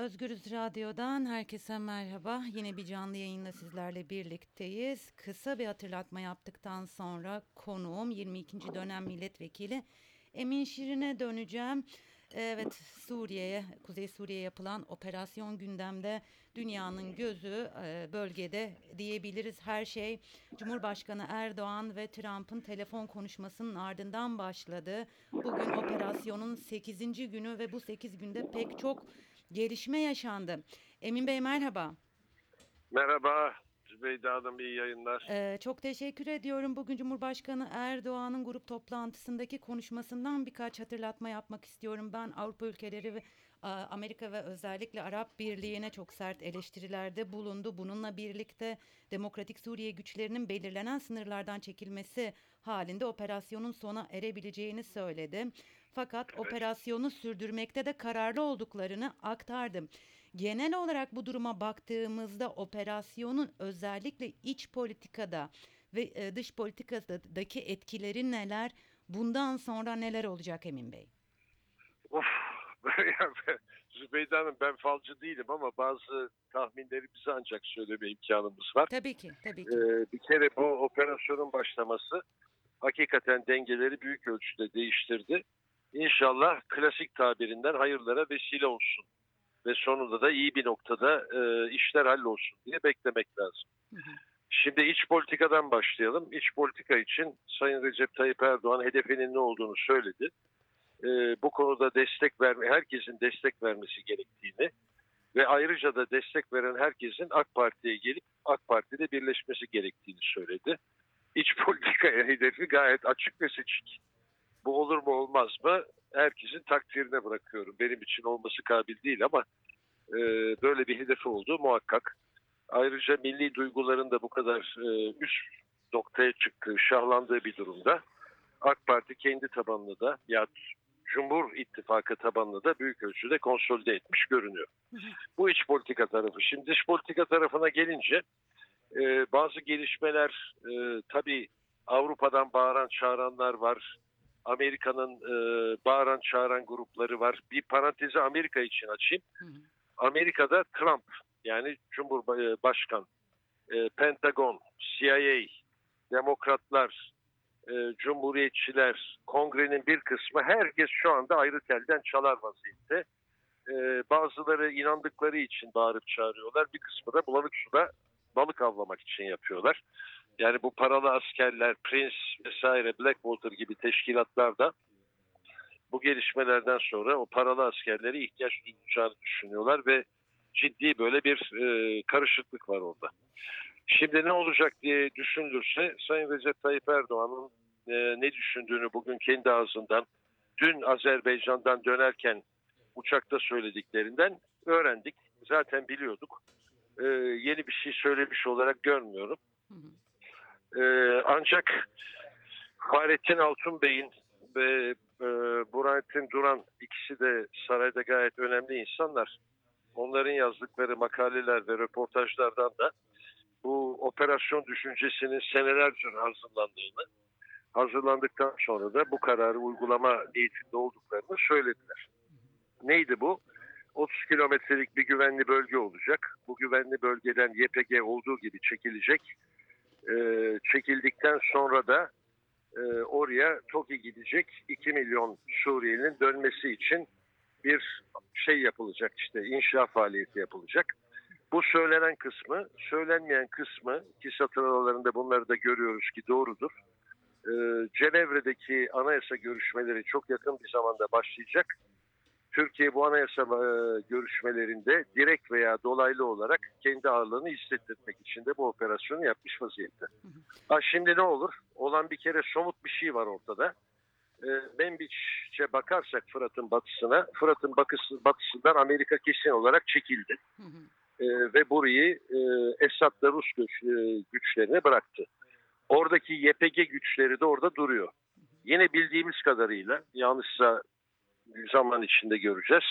Özgürüz Radyo'dan herkese merhaba. Yine bir canlı yayınla sizlerle birlikteyiz. Kısa bir hatırlatma yaptıktan sonra konuğum 22. dönem milletvekili Emin Şirin'e döneceğim. Evet Suriye'ye, Kuzey Suriye'ye yapılan operasyon gündemde dünyanın gözü e, bölgede diyebiliriz. Her şey Cumhurbaşkanı Erdoğan ve Trump'ın telefon konuşmasının ardından başladı. Bugün operasyonun 8. günü ve bu 8 günde pek çok gelişme yaşandı. Emin Bey merhaba. Merhaba Zübeyde Hanım iyi yayınlar. Ee, çok teşekkür ediyorum. Bugün Cumhurbaşkanı Erdoğan'ın grup toplantısındaki konuşmasından birkaç hatırlatma yapmak istiyorum. Ben Avrupa ülkeleri ve a, Amerika ve özellikle Arap Birliği'ne çok sert eleştirilerde bulundu. Bununla birlikte Demokratik Suriye güçlerinin belirlenen sınırlardan çekilmesi halinde operasyonun sona erebileceğini söyledi. Fakat operasyonu sürdürmekte de kararlı olduklarını aktardı. Genel olarak bu duruma baktığımızda operasyonun özellikle iç politikada ve e, dış politikadaki etkileri neler? Bundan sonra neler olacak Emin Bey? Of. Zübeyde Hanım ben falcı değilim ama bazı tahminlerimizi ancak söyleme imkanımız var. Tabii ki, tabii ki. Ee, bir kere bu operasyonun başlaması hakikaten dengeleri büyük ölçüde değiştirdi. İnşallah klasik tabirinden hayırlara vesile olsun. Ve sonunda da iyi bir noktada e, işler hallolsun diye beklemek lazım. Hı hı. Şimdi iç politikadan başlayalım. İç politika için Sayın Recep Tayyip Erdoğan hedefinin ne olduğunu söyledi. E, bu konuda destek verme, herkesin destek vermesi gerektiğini ve ayrıca da destek veren herkesin AK Parti'ye gelip AK Parti'de birleşmesi gerektiğini söyledi. İç politikaya hedefi gayet açık ve seçik. Bu olur mu olmaz mı? Herkesin takdirine bırakıyorum. Benim için olması kabil değil ama e, böyle bir hedefi olduğu muhakkak. Ayrıca milli duyguların da bu kadar e, üst noktaya çıktığı, şahlandığı bir durumda AK Parti kendi tabanını da ya Cumhur İttifakı tabanını da büyük ölçüde konsolide etmiş görünüyor. Bu iç politika tarafı. Şimdi dış politika tarafına gelince e, bazı gelişmeler e, tabii Avrupa'dan bağıran çağıranlar var. Amerika'nın e, bağıran çağıran grupları var. Bir parantezi Amerika için açayım. Hı hı. Amerika'da Trump yani Cumhurbaşkan, e, Pentagon, CIA, Demokratlar, e, Cumhuriyetçiler, Kongrenin bir kısmı herkes şu anda ayrı telden çalar vaziyette. E, bazıları inandıkları için bağırıp çağırıyorlar. Bir kısmı da bulanık suda balık avlamak için yapıyorlar. Yani bu paralı askerler, Prince vesaire, Blackwater gibi teşkilatlar da bu gelişmelerden sonra o paralı askerlere ihtiyaç duyacağını düşünüyorlar ve ciddi böyle bir e, karışıklık var orada. Şimdi ne olacak diye düşünülürse Sayın Recep Tayyip Erdoğan'ın e, ne düşündüğünü bugün kendi ağzından dün Azerbaycan'dan dönerken uçakta söylediklerinden öğrendik. Zaten biliyorduk. E, yeni bir şey söylemiş olarak görmüyorum. Hı hı. E, ancak Fahrettin Altun Bey'in ve e, Burhanettin Duran ikisi de sarayda gayet önemli insanlar. Onların yazdıkları makaleler ve röportajlardan da bu operasyon düşüncesinin senelerce hazırlandığını, hazırlandıktan sonra da bu kararı uygulama niyetinde olduklarını söylediler. Neydi bu? 30 kilometrelik bir güvenli bölge olacak. Bu güvenli bölgeden YPG olduğu gibi çekilecek. Ee, çekildikten sonra da e, oraya TOKİ gidecek 2 milyon Suriyelinin dönmesi için bir şey yapılacak işte inşa faaliyeti yapılacak. Bu söylenen kısmı, söylenmeyen kısmı ki satır aralarında bunları da görüyoruz ki doğrudur. Ee, Cenevre'deki anayasa görüşmeleri çok yakın bir zamanda başlayacak. Türkiye bu anayasa e, görüşmelerinde direkt veya dolaylı olarak kendi ağırlığını hissettirmek için de bu operasyonu yapmış vaziyette. Ha şimdi ne olur? Olan bir kere somut bir şey var ortada. E, Membiç'e bakarsak Fırat'ın batısına, Fırat'ın batısından Amerika kesin olarak çekildi. Hı hı. E, ve burayı e, Esad'la Rus güç, e, güçlerine bıraktı. Oradaki YPG güçleri de orada duruyor. Yine bildiğimiz kadarıyla, yanlışsa zaman içinde göreceğiz.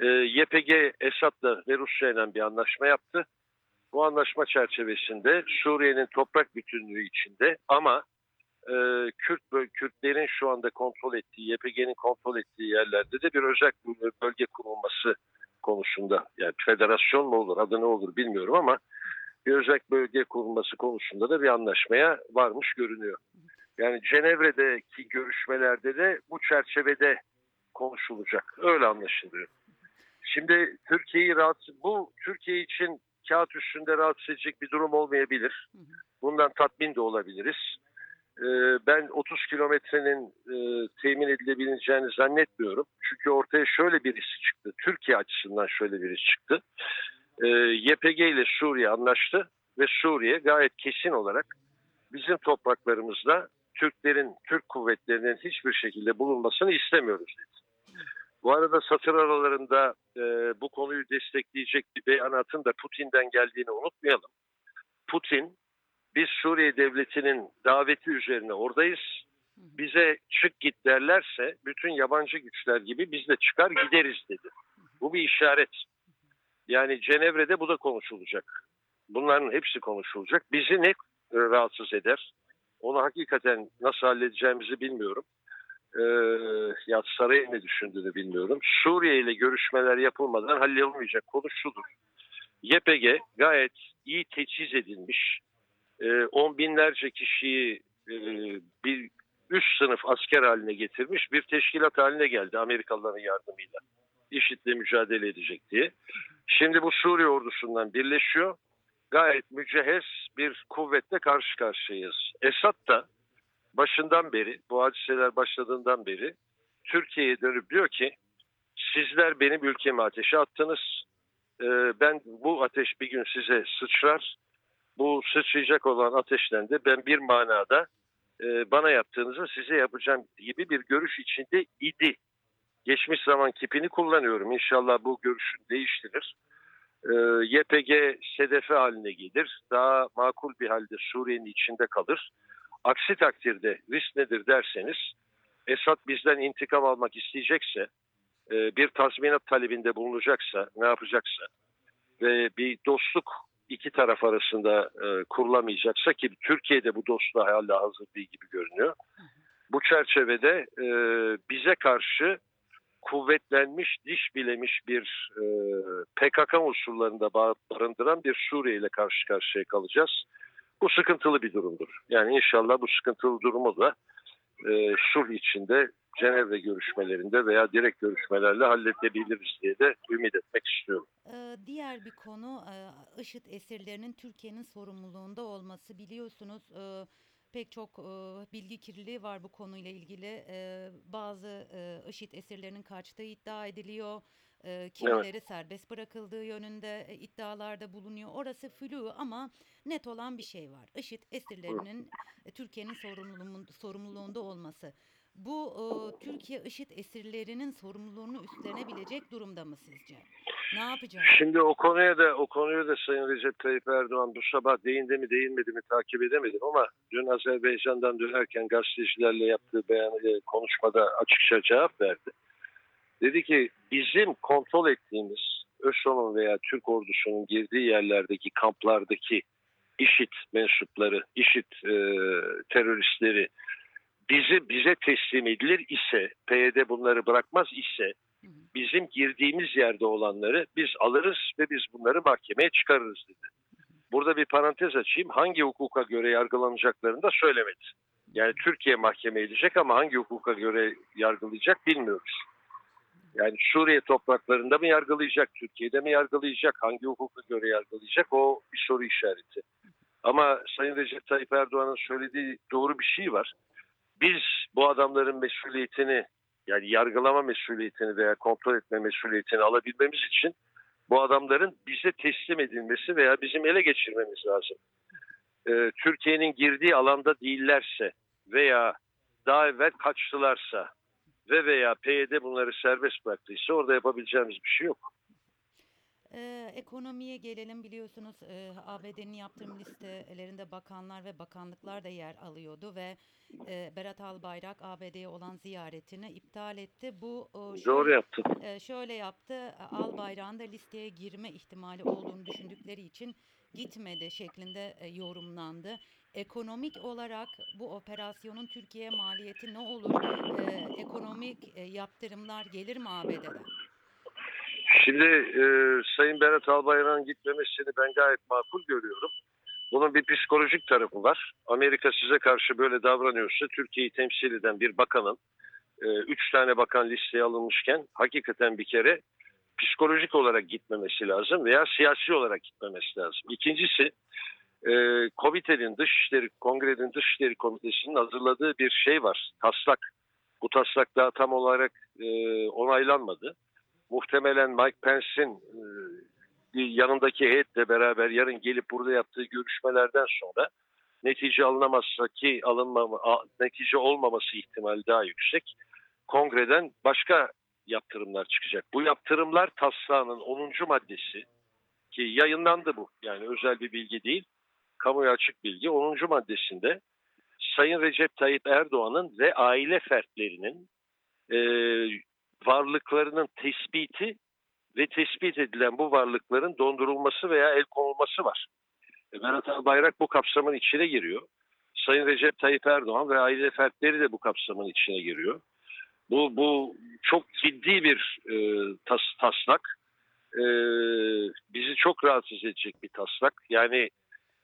E, YPG Esad'la ve Rusya ile bir anlaşma yaptı. Bu anlaşma çerçevesinde Suriye'nin toprak bütünlüğü içinde ama e, Kürt Kürtlerin şu anda kontrol ettiği, YPG'nin kontrol ettiği yerlerde de bir özel bölge kurulması konusunda federasyon mu olur adı ne olur bilmiyorum ama bir özel bölge kurulması konusunda da bir anlaşmaya varmış görünüyor. Yani Cenevre'deki görüşmelerde de bu çerçevede konuşulacak. Öyle anlaşılıyor. Şimdi Türkiye'yi rahatsız, bu Türkiye için kağıt üstünde rahatsız edecek bir durum olmayabilir. Bundan tatmin de olabiliriz. Ee, ben 30 kilometrenin e, temin edilebileceğini zannetmiyorum. Çünkü ortaya şöyle bir risk çıktı. Türkiye açısından şöyle bir risk çıktı. Ee, YPG ile Suriye anlaştı ve Suriye gayet kesin olarak bizim topraklarımızda Türklerin, Türk kuvvetlerinin hiçbir şekilde bulunmasını istemiyoruz dedi. Bu arada satır aralarında e, bu konuyu destekleyecek bir beyanatın da Putin'den geldiğini unutmayalım. Putin, biz Suriye devletinin daveti üzerine oradayız. Bize çık git derlerse bütün yabancı güçler gibi biz de çıkar gideriz dedi. Bu bir işaret. Yani Cenevre'de bu da konuşulacak. Bunların hepsi konuşulacak. Bizi ne rahatsız eder? Onu hakikaten nasıl halledeceğimizi bilmiyorum. Ee, ya sarayın ne düşündüğünü bilmiyorum. Suriye ile görüşmeler yapılmadan hallolmayacak konu şudur. YPG gayet iyi teçhiz edilmiş. Ee, on binlerce kişiyi e, bir üst sınıf asker haline getirmiş bir teşkilat haline geldi Amerikalıların yardımıyla. IŞİD'le mücadele edecek diye. Şimdi bu Suriye ordusundan birleşiyor. Gayet mücehhez bir kuvvetle karşı karşıyayız. Esad da başından beri, bu hadiseler başladığından beri Türkiye'ye dönüp diyor ki sizler benim ülkeme ateşe attınız. Ee, ben bu ateş bir gün size sıçrar. Bu sıçrayacak olan ateşten de ben bir manada e, bana yaptığınızı size yapacağım gibi bir görüş içinde idi. Geçmiş zaman kipini kullanıyorum. İnşallah bu görüşün değiştirir. Ee, YPG sedefe haline gelir. Daha makul bir halde Suriye'nin içinde kalır. Aksi takdirde risk nedir derseniz Esad bizden intikam almak isteyecekse e, bir tazminat talebinde bulunacaksa ne yapacaksa ve bir dostluk iki taraf arasında e, kurulamayacaksa ki Türkiye'de bu dostluğa hala hazır değil gibi görünüyor. Bu çerçevede e, bize karşı kuvvetlenmiş, diş bilemiş bir e, PKK unsurlarında ba- barındıran bir Suriye ile karşı karşıya kalacağız. Bu sıkıntılı bir durumdur. Yani inşallah bu sıkıntılı durumu da e, sulh içinde Cenevre görüşmelerinde veya direkt görüşmelerle halledebiliriz diye de ümit etmek istiyorum. Ee, diğer bir konu e, IŞİD esirlerinin Türkiye'nin sorumluluğunda olması. Biliyorsunuz e, pek çok e, bilgi kirliliği var bu konuyla ilgili. E, bazı e, IŞİD esirlerinin kaçtığı iddia ediliyor. E, kimileri serbest bırakıldığı yönünde e, iddialarda bulunuyor. Orası flu ama net olan bir şey var. IŞİD esirlerinin e, Türkiye'nin sorumluluğun- sorumluluğunda olması. Bu e, Türkiye IŞİD esirlerinin sorumluluğunu üstlenebilecek durumda mı sizce? Ne yapacağız? Şimdi o konuya da o konuya da Sayın Recep Tayyip Erdoğan bu sabah değindi mi değinmedi mi takip edemedim ama dün Azerbaycan'dan dönerken gazetecilerle yaptığı beyan e, konuşmada açıkça cevap verdi. Dedi ki bizim kontrol ettiğimiz ÖSO'nun veya Türk ordusunun girdiği yerlerdeki kamplardaki IŞİD mensupları, IŞİD e, teröristleri bizi bize teslim edilir ise, PYD bunları bırakmaz ise bizim girdiğimiz yerde olanları biz alırız ve biz bunları mahkemeye çıkarırız dedi. Burada bir parantez açayım. Hangi hukuka göre yargılanacaklarını da söylemedi. Yani Türkiye mahkeme edecek ama hangi hukuka göre yargılayacak bilmiyoruz. Yani Suriye topraklarında mı yargılayacak, Türkiye'de mi yargılayacak, hangi hukuka göre yargılayacak o bir soru işareti. Ama Sayın Recep Tayyip Erdoğan'ın söylediği doğru bir şey var. Biz bu adamların mesuliyetini yani yargılama mesuliyetini veya kontrol etme mesuliyetini alabilmemiz için bu adamların bize teslim edilmesi veya bizim ele geçirmemiz lazım. Ee, Türkiye'nin girdiği alanda değillerse veya daha evvel kaçtılarsa ve veya PYD bunları serbest bıraktıysa orada yapabileceğimiz bir şey yok. Ee, ekonomiye gelelim biliyorsunuz e, ABD'nin yaptırım listelerinde bakanlar ve bakanlıklar da yer alıyordu ve e, Berat Albayrak ABD'ye olan ziyaretini iptal etti. Bu e, Doğru şöyle, yaptın. e, şöyle yaptı Albayrak'ın da listeye girme ihtimali olduğunu düşündükleri için gitmedi şeklinde e, yorumlandı. Ekonomik olarak bu operasyonun Türkiye'ye maliyeti ne olur? E, ekonomik e, yaptırımlar gelir mi ABD'den? Şimdi e, Sayın Berat Albayrak'ın gitmemesini ben gayet makul görüyorum. Bunun bir psikolojik tarafı var. Amerika size karşı böyle davranıyorsa Türkiye'yi temsil eden bir bakanın e, üç tane bakan listeye alınmışken hakikaten bir kere psikolojik olarak gitmemesi lazım veya siyasi olarak gitmemesi lazım. İkincisi e, komitenin dışişleri, kongrenin dışişleri komitesinin hazırladığı bir şey var. Taslak. Bu taslak daha tam olarak e, onaylanmadı. Muhtemelen Mike Pence'in e, yanındaki heyetle beraber yarın gelip burada yaptığı görüşmelerden sonra netice alınamazsa ki alınmama, netice olmaması ihtimali daha yüksek. Kongreden başka yaptırımlar çıkacak. Bu yaptırımlar taslağının 10. maddesi ki yayınlandı bu. Yani özel bir bilgi değil. Kamuya açık bilgi. 10. maddesinde Sayın Recep Tayyip Erdoğan'ın ve aile fertlerinin e, varlıklarının tespiti ve tespit edilen bu varlıkların dondurulması veya el konulması var. E, Berat Albayrak bu kapsamın içine giriyor. Sayın Recep Tayyip Erdoğan ve aile fertleri de bu kapsamın içine giriyor. Bu, bu çok ciddi bir e, tas, taslak. E, bizi çok rahatsız edecek bir taslak. Yani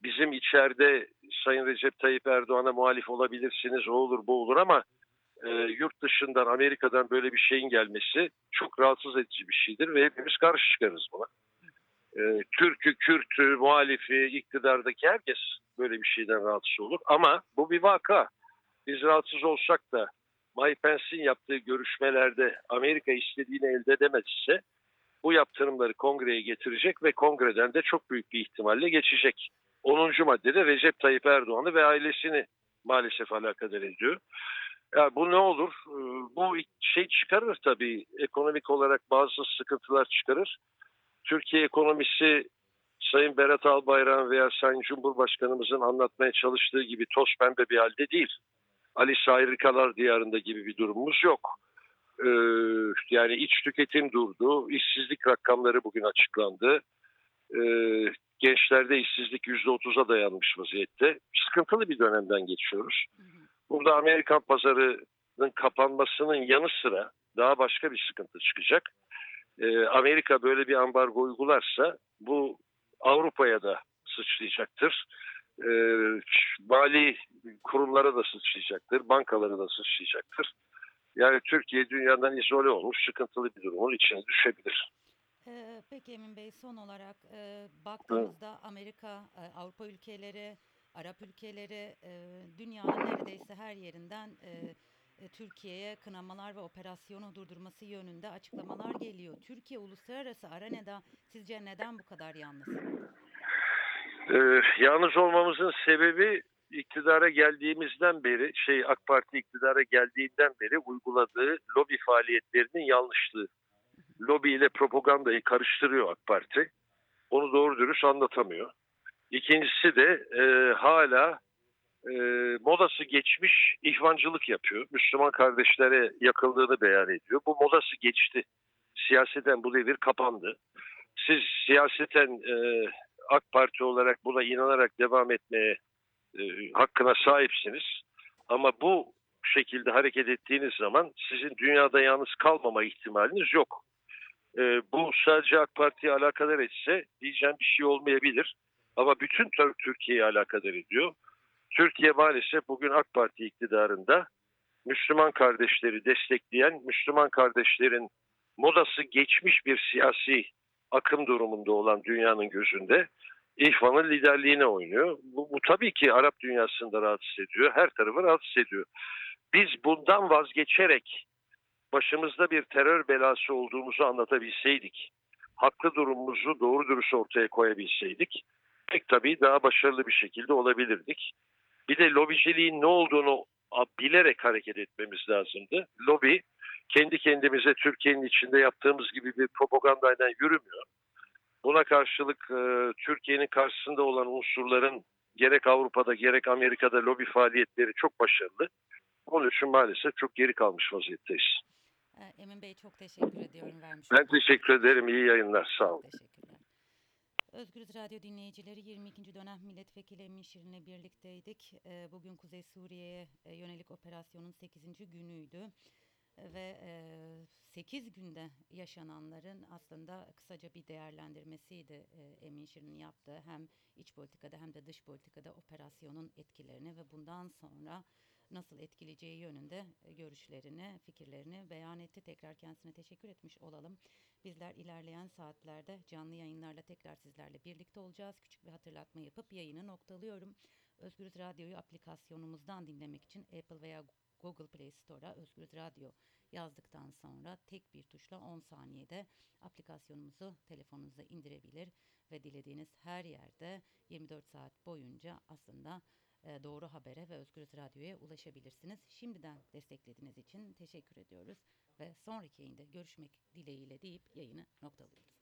bizim içeride Sayın Recep Tayyip Erdoğan'a muhalif olabilirsiniz, o olur bu olur ama e, yurt dışından Amerika'dan böyle bir şeyin gelmesi çok rahatsız edici bir şeydir ve hepimiz karşı çıkarız buna. E, Türk'ü, Kürt'ü, muhalifi, iktidardaki herkes böyle bir şeyden rahatsız olur. Ama bu bir vaka. Biz rahatsız olsak da Mike Pence'in yaptığı görüşmelerde Amerika istediğini elde edemezse bu yaptırımları kongreye getirecek ve kongreden de çok büyük bir ihtimalle geçecek. 10. maddede Recep Tayyip Erdoğan'ı ve ailesini maalesef alakadar ediyor. Ya bu ne olur? Ee, Bu şey çıkarır tabii. Ekonomik olarak bazı sıkıntılar çıkarır. Türkiye ekonomisi Sayın Berat Albayrak'ın veya Sayın Cumhurbaşkanımızın anlatmaya çalıştığı gibi toz pembe bir halde değil. Alice Harikalar diyarında gibi bir durumumuz yok. Ee, yani iç tüketim durdu. İşsizlik rakamları bugün açıklandı. Ee, gençlerde işsizlik %30'a dayanmış vaziyette. Sıkıntılı bir dönemden geçiyoruz. Burada Amerikan pazarının kapanmasının yanı sıra daha başka bir sıkıntı çıkacak. Ee, Amerika böyle bir ambargo uygularsa bu Avrupa'ya da sıçrayacaktır. Ee, mali kurumlara da sıçrayacaktır, bankalara da sıçrayacaktır. Yani Türkiye dünyadan izole olmuş sıkıntılı bir durumun içine düşebilir. Ee, peki Emin Bey son olarak e, baktığımızda Amerika, e, Avrupa ülkeleri, Arap ülkeleri e, dünyanın neredeyse her yerinden e, e, Türkiye'ye kınamalar ve operasyonu durdurması yönünde açıklamalar geliyor. Türkiye uluslararası arenada sizce neden bu kadar yalnız? Ee, yalnız olmamızın sebebi iktidara geldiğimizden beri, şey AK Parti iktidara geldiğinden beri uyguladığı lobi faaliyetlerinin yanlışlığı. Lobi ile propagandayı karıştırıyor AK Parti. Onu doğru dürüst anlatamıyor. İkincisi de e, hala e, modası geçmiş ihvancılık yapıyor. Müslüman kardeşlere yakıldığını beyan ediyor. Bu modası geçti. Siyaseten bu devir kapandı. Siz siyaseten e, AK Parti olarak buna inanarak devam etmeye e, hakkına sahipsiniz. Ama bu şekilde hareket ettiğiniz zaman sizin dünyada yalnız kalmama ihtimaliniz yok. E, bu sadece AK Parti'ye alakadar etse diyeceğim bir şey olmayabilir. Ama bütün Tür- Türkiye'yi alakadar ediyor. Türkiye maalesef bugün AK Parti iktidarında Müslüman kardeşleri destekleyen, Müslüman kardeşlerin modası geçmiş bir siyasi akım durumunda olan dünyanın gözünde İhvan'ın liderliğine oynuyor. Bu, bu tabii ki Arap dünyasında rahatsız ediyor. Her tarafı rahatsız ediyor. Biz bundan vazgeçerek başımızda bir terör belası olduğumuzu anlatabilseydik, haklı durumumuzu doğru dürüst ortaya koyabilseydik, pek tabii daha başarılı bir şekilde olabilirdik. Bir de lobiciliğin ne olduğunu bilerek hareket etmemiz lazımdı. Lobi kendi kendimize Türkiye'nin içinde yaptığımız gibi bir propagandayla yürümüyor. Buna karşılık e, Türkiye'nin karşısında olan unsurların gerek Avrupa'da gerek Amerika'da lobi faaliyetleri çok başarılı. Onun için maalesef çok geri kalmış vaziyetteyiz. Ee, Emin Bey çok teşekkür ediyorum vermiş Ben teşekkür ederim. İyi yayınlar. Sağ olun. Teşekkürler. Özgürüz Radyo dinleyicileri 22. dönem milletvekili Emin Şirin'le birlikteydik. Ee, Bugün Kuzey Suriye'ye e, yönelik operasyonun 8. günüydü. ve 8 günde yaşananların aslında kısaca bir değerlendirmesiydi e, Emin Şirin'in yaptığı hem iç politikada hem de dış politikada operasyonun etkilerini ve bundan sonra nasıl etkileyeceği yönünde e, görüşlerini, fikirlerini beyan etti. Tekrar kendisine teşekkür etmiş olalım. Bizler ilerleyen saatlerde canlı yayınlarla tekrar sizlerle birlikte olacağız. Küçük bir hatırlatma yapıp yayını noktalıyorum. Özgürüz Radyo'yu aplikasyonumuzdan dinlemek için Apple veya Google Play Store'a Özgürüz Radyo yazdıktan sonra tek bir tuşla 10 saniyede aplikasyonumuzu telefonunuza indirebilir ve dilediğiniz her yerde 24 saat boyunca aslında doğru habere ve Özgürüz Radyo'ya ulaşabilirsiniz. Şimdiden desteklediğiniz için teşekkür ediyoruz ve sonraki yayında görüşmek dileğiyle deyip yayını noktalıyoruz.